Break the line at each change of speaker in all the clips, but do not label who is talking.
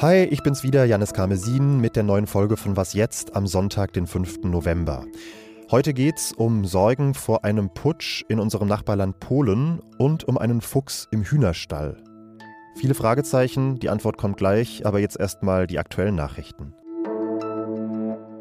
Hi, ich bin's wieder, Janis Karmesin, mit der neuen Folge von Was jetzt am Sonntag, den 5. November. Heute geht's um Sorgen vor einem Putsch in unserem Nachbarland Polen und um einen Fuchs im Hühnerstall. Viele Fragezeichen, die Antwort kommt gleich, aber jetzt erstmal die aktuellen Nachrichten.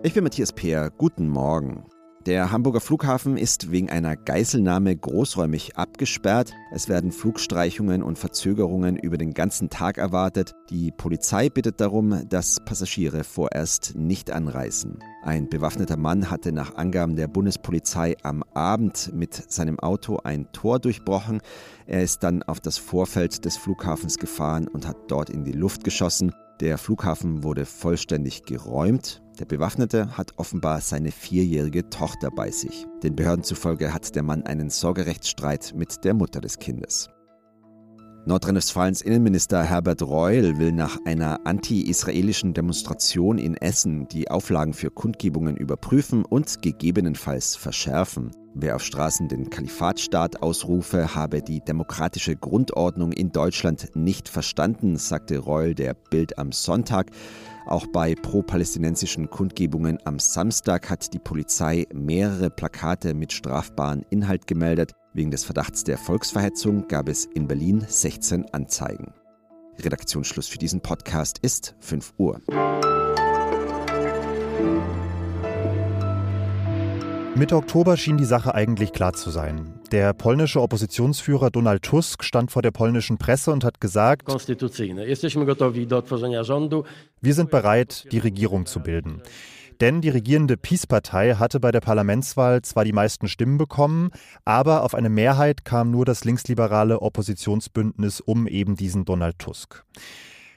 Ich bin Matthias Peer, guten Morgen. Der Hamburger Flughafen ist wegen einer Geiselnahme großräumig abgesperrt. Es werden Flugstreichungen und Verzögerungen über den ganzen Tag erwartet. Die Polizei bittet darum, dass Passagiere vorerst nicht anreisen. Ein bewaffneter Mann hatte nach Angaben der Bundespolizei am Abend mit seinem Auto ein Tor durchbrochen. Er ist dann auf das Vorfeld des Flughafens gefahren und hat dort in die Luft geschossen. Der Flughafen wurde vollständig geräumt. Der Bewaffnete hat offenbar seine vierjährige Tochter bei sich. Den Behörden zufolge hat der Mann einen Sorgerechtsstreit mit der Mutter des Kindes. Nordrhein-Westfalens Innenminister Herbert Reul will nach einer anti-israelischen Demonstration in Essen die Auflagen für Kundgebungen überprüfen und gegebenenfalls verschärfen. Wer auf Straßen den Kalifatstaat ausrufe, habe die demokratische Grundordnung in Deutschland nicht verstanden, sagte Reul der Bild am Sonntag. Auch bei pro-palästinensischen Kundgebungen am Samstag hat die Polizei mehrere Plakate mit strafbaren Inhalt gemeldet. Wegen des Verdachts der Volksverhetzung gab es in Berlin 16 Anzeigen. Redaktionsschluss für diesen Podcast ist 5 Uhr.
Mitte Oktober schien die Sache eigentlich klar zu sein. Der polnische Oppositionsführer Donald Tusk stand vor der polnischen Presse und hat gesagt, wir sind bereit, die Regierung zu bilden. Denn die regierende Peace-Partei hatte bei der Parlamentswahl zwar die meisten Stimmen bekommen, aber auf eine Mehrheit kam nur das linksliberale Oppositionsbündnis um eben diesen Donald Tusk.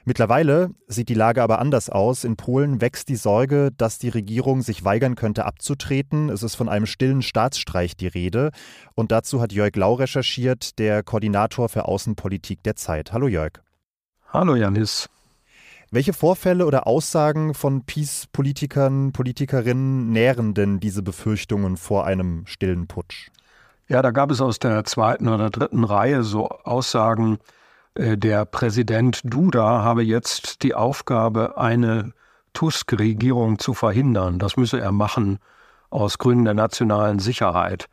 Mittlerweile sieht die Lage aber anders aus. In Polen wächst die Sorge, dass die Regierung sich weigern könnte abzutreten. Es ist von einem stillen Staatsstreich die Rede. Und dazu hat Jörg Lau recherchiert, der Koordinator für Außenpolitik der Zeit. Hallo Jörg.
Hallo Janis.
Welche Vorfälle oder Aussagen von Peace-Politikern, Politikerinnen nähren denn diese Befürchtungen vor einem stillen Putsch?
Ja, da gab es aus der zweiten oder dritten Reihe so Aussagen, der Präsident Duda habe jetzt die Aufgabe, eine Tusk-Regierung zu verhindern. Das müsse er machen aus Gründen der nationalen Sicherheit.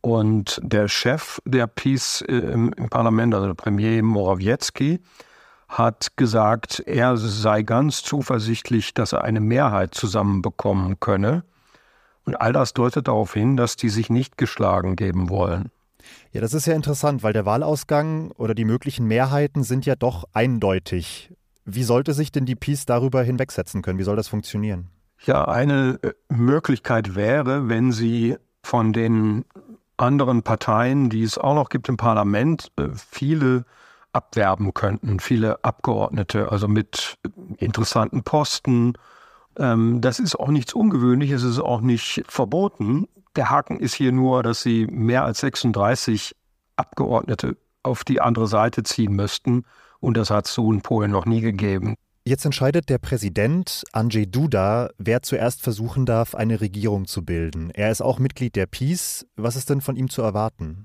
Und der Chef der Peace äh, im, im Parlament, also der Premier Morawiecki, hat gesagt, er sei ganz zuversichtlich, dass er eine Mehrheit zusammenbekommen könne. Und all das deutet darauf hin, dass die sich nicht geschlagen geben wollen.
Ja, das ist ja interessant, weil der Wahlausgang oder die möglichen Mehrheiten sind ja doch eindeutig. Wie sollte sich denn die Peace darüber hinwegsetzen können? Wie soll das funktionieren?
Ja, eine äh, Möglichkeit wäre, wenn sie von den anderen Parteien, die es auch noch gibt im Parlament, äh, viele abwerben könnten, viele Abgeordnete, also mit interessanten Posten. Ähm, das ist auch nichts Ungewöhnliches, es ist auch nicht verboten. Der Haken ist hier nur, dass sie mehr als 36 Abgeordnete auf die andere Seite ziehen müssten. Und das hat es so in Polen noch nie gegeben.
Jetzt entscheidet der Präsident Andrzej Duda, wer zuerst versuchen darf, eine Regierung zu bilden. Er ist auch Mitglied der PiS. Was ist denn von ihm zu erwarten?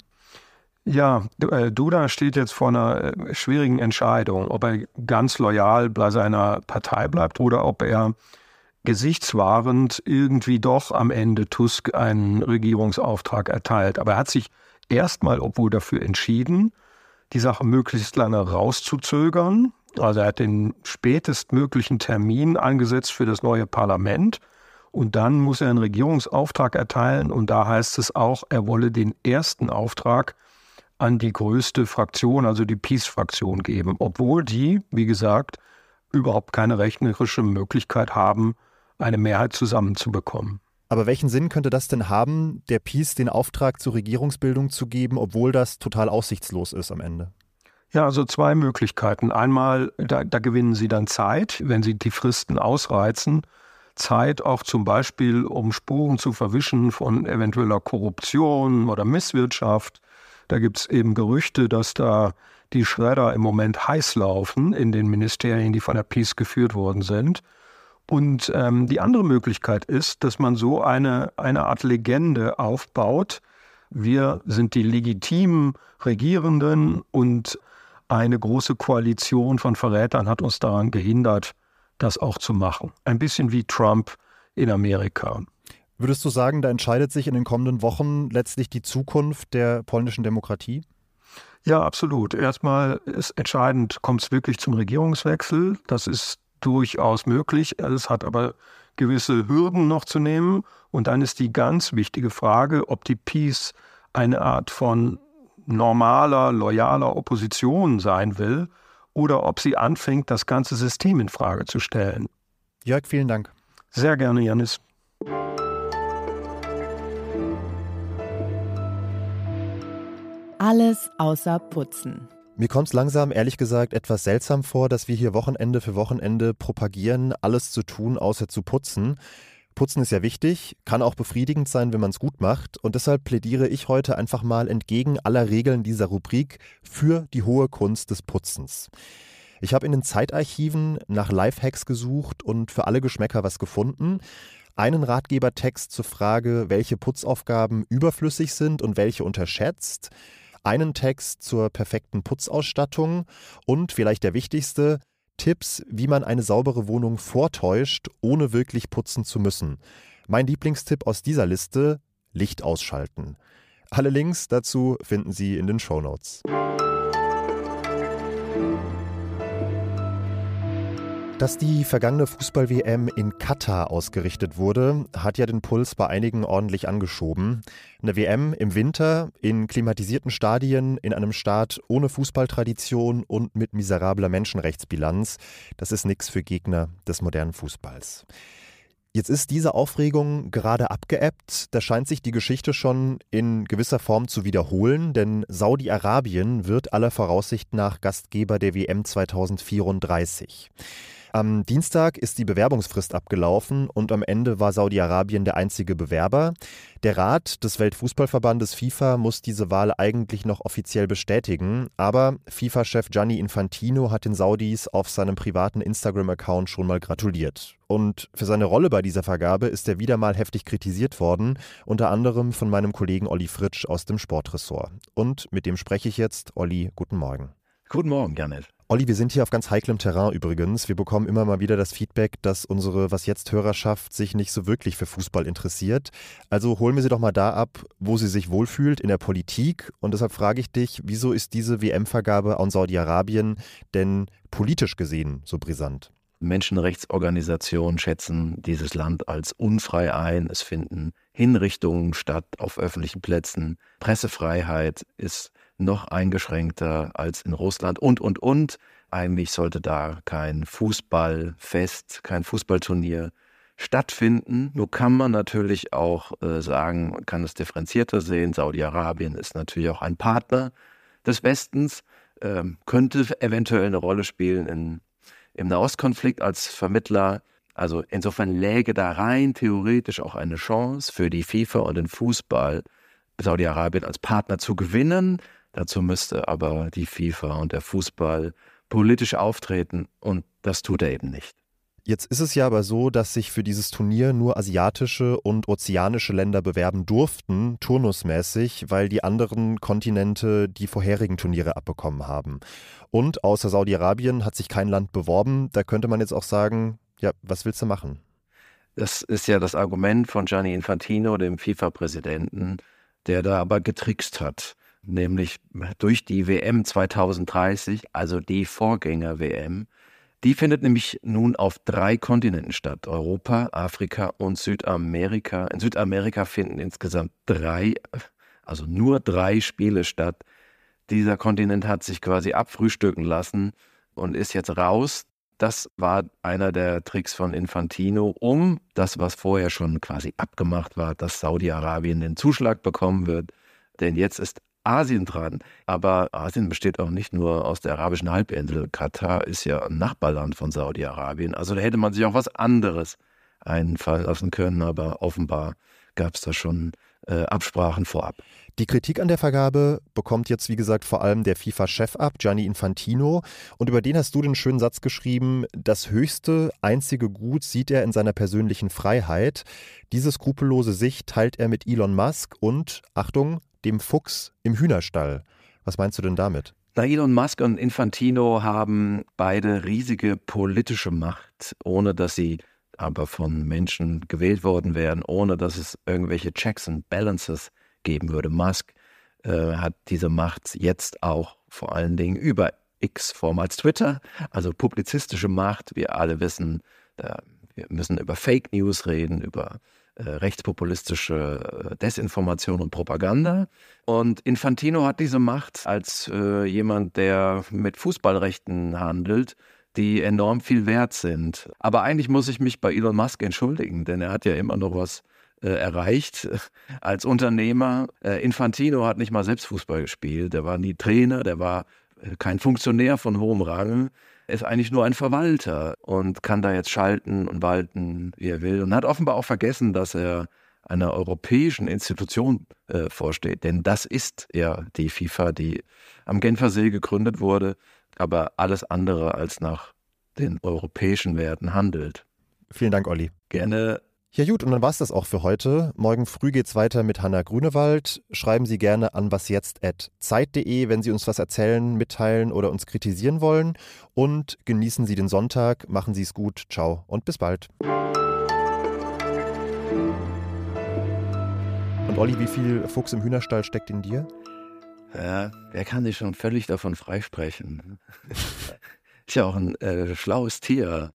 Ja, äh, Duda steht jetzt vor einer äh, schwierigen Entscheidung, ob er ganz loyal bei seiner Partei bleibt oder ob er gesichtswahrend irgendwie doch am Ende Tusk einen Regierungsauftrag erteilt. Aber er hat sich erstmal, obwohl dafür entschieden, die Sache möglichst lange rauszuzögern. Also er hat den spätestmöglichen Termin angesetzt für das neue Parlament. Und dann muss er einen Regierungsauftrag erteilen. Und da heißt es auch, er wolle den ersten Auftrag an die größte Fraktion, also die Peace-Fraktion geben. Obwohl die, wie gesagt, überhaupt keine rechnerische Möglichkeit haben, eine Mehrheit zusammenzubekommen.
Aber welchen Sinn könnte das denn haben, der Peace den Auftrag zur Regierungsbildung zu geben, obwohl das total aussichtslos ist am Ende?
Ja, also zwei Möglichkeiten. Einmal, da, da gewinnen Sie dann Zeit, wenn Sie die Fristen ausreizen. Zeit auch zum Beispiel, um Spuren zu verwischen von eventueller Korruption oder Misswirtschaft. Da gibt es eben Gerüchte, dass da die Schredder im Moment heiß laufen in den Ministerien, die von der Peace geführt worden sind. Und ähm, die andere Möglichkeit ist, dass man so eine, eine Art Legende aufbaut. Wir sind die legitimen Regierenden und eine große Koalition von Verrätern hat uns daran gehindert, das auch zu machen. Ein bisschen wie Trump in Amerika.
Würdest du sagen, da entscheidet sich in den kommenden Wochen letztlich die Zukunft der polnischen Demokratie?
Ja, absolut. Erstmal ist entscheidend, kommt es wirklich zum Regierungswechsel. Das ist durchaus möglich. Es hat aber gewisse Hürden noch zu nehmen. Und dann ist die ganz wichtige Frage, ob die Peace eine Art von normaler, loyaler Opposition sein will oder ob sie anfängt, das ganze System in Frage zu stellen.
Jörg, vielen Dank.
Sehr gerne, Janis.
Alles außer Putzen.
Mir kommt es langsam, ehrlich gesagt, etwas seltsam vor, dass wir hier Wochenende für Wochenende propagieren, alles zu tun, außer zu putzen. Putzen ist ja wichtig, kann auch befriedigend sein, wenn man es gut macht. Und deshalb plädiere ich heute einfach mal entgegen aller Regeln dieser Rubrik für die hohe Kunst des Putzens. Ich habe in den Zeitarchiven nach Lifehacks gesucht und für alle Geschmäcker was gefunden. Einen Ratgebertext zur Frage, welche Putzaufgaben überflüssig sind und welche unterschätzt. Einen Text zur perfekten Putzausstattung und vielleicht der wichtigste, Tipps, wie man eine saubere Wohnung vortäuscht, ohne wirklich putzen zu müssen. Mein Lieblingstipp aus dieser Liste: Licht ausschalten. Alle Links dazu finden Sie in den Show Notes. Dass die vergangene Fußball-WM in Katar ausgerichtet wurde, hat ja den Puls bei einigen ordentlich angeschoben. Eine WM im Winter, in klimatisierten Stadien, in einem Staat ohne Fußballtradition und mit miserabler Menschenrechtsbilanz, das ist nichts für Gegner des modernen Fußballs. Jetzt ist diese Aufregung gerade abgeebbt. Da scheint sich die Geschichte schon in gewisser Form zu wiederholen, denn Saudi-Arabien wird aller Voraussicht nach Gastgeber der WM 2034. Am Dienstag ist die Bewerbungsfrist abgelaufen und am Ende war Saudi-Arabien der einzige Bewerber. Der Rat des Weltfußballverbandes FIFA muss diese Wahl eigentlich noch offiziell bestätigen, aber FIFA-Chef Gianni Infantino hat den Saudis auf seinem privaten Instagram-Account schon mal gratuliert. Und für seine Rolle bei dieser Vergabe ist er wieder mal heftig kritisiert worden, unter anderem von meinem Kollegen Olli Fritsch aus dem Sportressort. Und mit dem spreche ich jetzt. Olli, guten Morgen.
Guten Morgen, Janet.
Olli, wir sind hier auf ganz heiklem Terrain übrigens. Wir bekommen immer mal wieder das Feedback, dass unsere Was jetzt Hörerschaft sich nicht so wirklich für Fußball interessiert. Also holen wir sie doch mal da ab, wo sie sich wohlfühlt in der Politik. Und deshalb frage ich dich, wieso ist diese WM-Vergabe an Saudi-Arabien denn politisch gesehen so brisant?
Menschenrechtsorganisationen schätzen dieses Land als unfrei ein. Es finden Hinrichtungen statt auf öffentlichen Plätzen. Pressefreiheit ist noch eingeschränkter als in Russland und, und, und. Eigentlich sollte da kein Fußballfest, kein Fußballturnier stattfinden. Nur kann man natürlich auch äh, sagen, man kann es differenzierter sehen. Saudi-Arabien ist natürlich auch ein Partner des Westens, äh, könnte eventuell eine Rolle spielen in, im Nahostkonflikt als Vermittler. Also insofern läge da rein theoretisch auch eine Chance für die FIFA und den Fußball, Saudi-Arabien als Partner zu gewinnen. Dazu müsste aber die FIFA und der Fußball politisch auftreten und das tut er eben nicht.
Jetzt ist es ja aber so, dass sich für dieses Turnier nur asiatische und ozeanische Länder bewerben durften, turnusmäßig, weil die anderen Kontinente die vorherigen Turniere abbekommen haben. Und außer Saudi-Arabien hat sich kein Land beworben. Da könnte man jetzt auch sagen, ja, was willst du machen?
Das ist ja das Argument von Gianni Infantino, dem FIFA-Präsidenten, der da aber getrickst hat nämlich durch die WM 2030, also die Vorgänger-WM. Die findet nämlich nun auf drei Kontinenten statt, Europa, Afrika und Südamerika. In Südamerika finden insgesamt drei, also nur drei Spiele statt. Dieser Kontinent hat sich quasi abfrühstücken lassen und ist jetzt raus. Das war einer der Tricks von Infantino, um das, was vorher schon quasi abgemacht war, dass Saudi-Arabien den Zuschlag bekommen wird. Denn jetzt ist Asien dran. Aber Asien besteht auch nicht nur aus der arabischen Halbinsel. Katar ist ja ein Nachbarland von Saudi-Arabien. Also da hätte man sich auch was anderes einfallen lassen können. Aber offenbar gab es da schon äh, Absprachen vorab.
Die Kritik an der Vergabe bekommt jetzt, wie gesagt, vor allem der FIFA-Chef ab, Gianni Infantino. Und über den hast du den schönen Satz geschrieben, das höchste, einzige Gut sieht er in seiner persönlichen Freiheit. Diese skrupellose Sicht teilt er mit Elon Musk und, Achtung, dem Fuchs im Hühnerstall. Was meinst du denn damit?
Na, Elon Musk und Infantino haben beide riesige politische Macht, ohne dass sie aber von Menschen gewählt worden wären, ohne dass es irgendwelche Checks and Balances geben würde. Musk äh, hat diese Macht jetzt auch vor allen Dingen über X, vormals Twitter, also publizistische Macht. Wir alle wissen, äh, wir müssen über Fake News reden, über rechtspopulistische äh, Desinformation und Propaganda. Und Infantino hat diese Macht als äh, jemand, der mit Fußballrechten handelt, die enorm viel wert sind. Aber eigentlich muss ich mich bei Elon Musk entschuldigen, denn er hat ja immer noch was äh, erreicht als Unternehmer. Äh, Infantino hat nicht mal selbst Fußball gespielt, der war nie Trainer, der war kein Funktionär von hohem Rang ist eigentlich nur ein Verwalter und kann da jetzt schalten und walten, wie er will. Und hat offenbar auch vergessen, dass er einer europäischen Institution äh, vorsteht. Denn das ist ja die FIFA, die am Genfersee gegründet wurde, aber alles andere als nach den europäischen Werten handelt.
Vielen Dank, Olli.
Gerne.
Ja gut, und dann war es das auch für heute. Morgen früh geht's weiter mit Hanna Grünewald. Schreiben Sie gerne an wasjetzt.zeit.de, wenn Sie uns was erzählen, mitteilen oder uns kritisieren wollen. Und genießen Sie den Sonntag, machen Sie es gut, ciao und bis bald. Und Olli, wie viel Fuchs im Hühnerstall steckt in dir?
Ja, wer kann sich schon völlig davon freisprechen? Ist ja auch ein äh, schlaues Tier.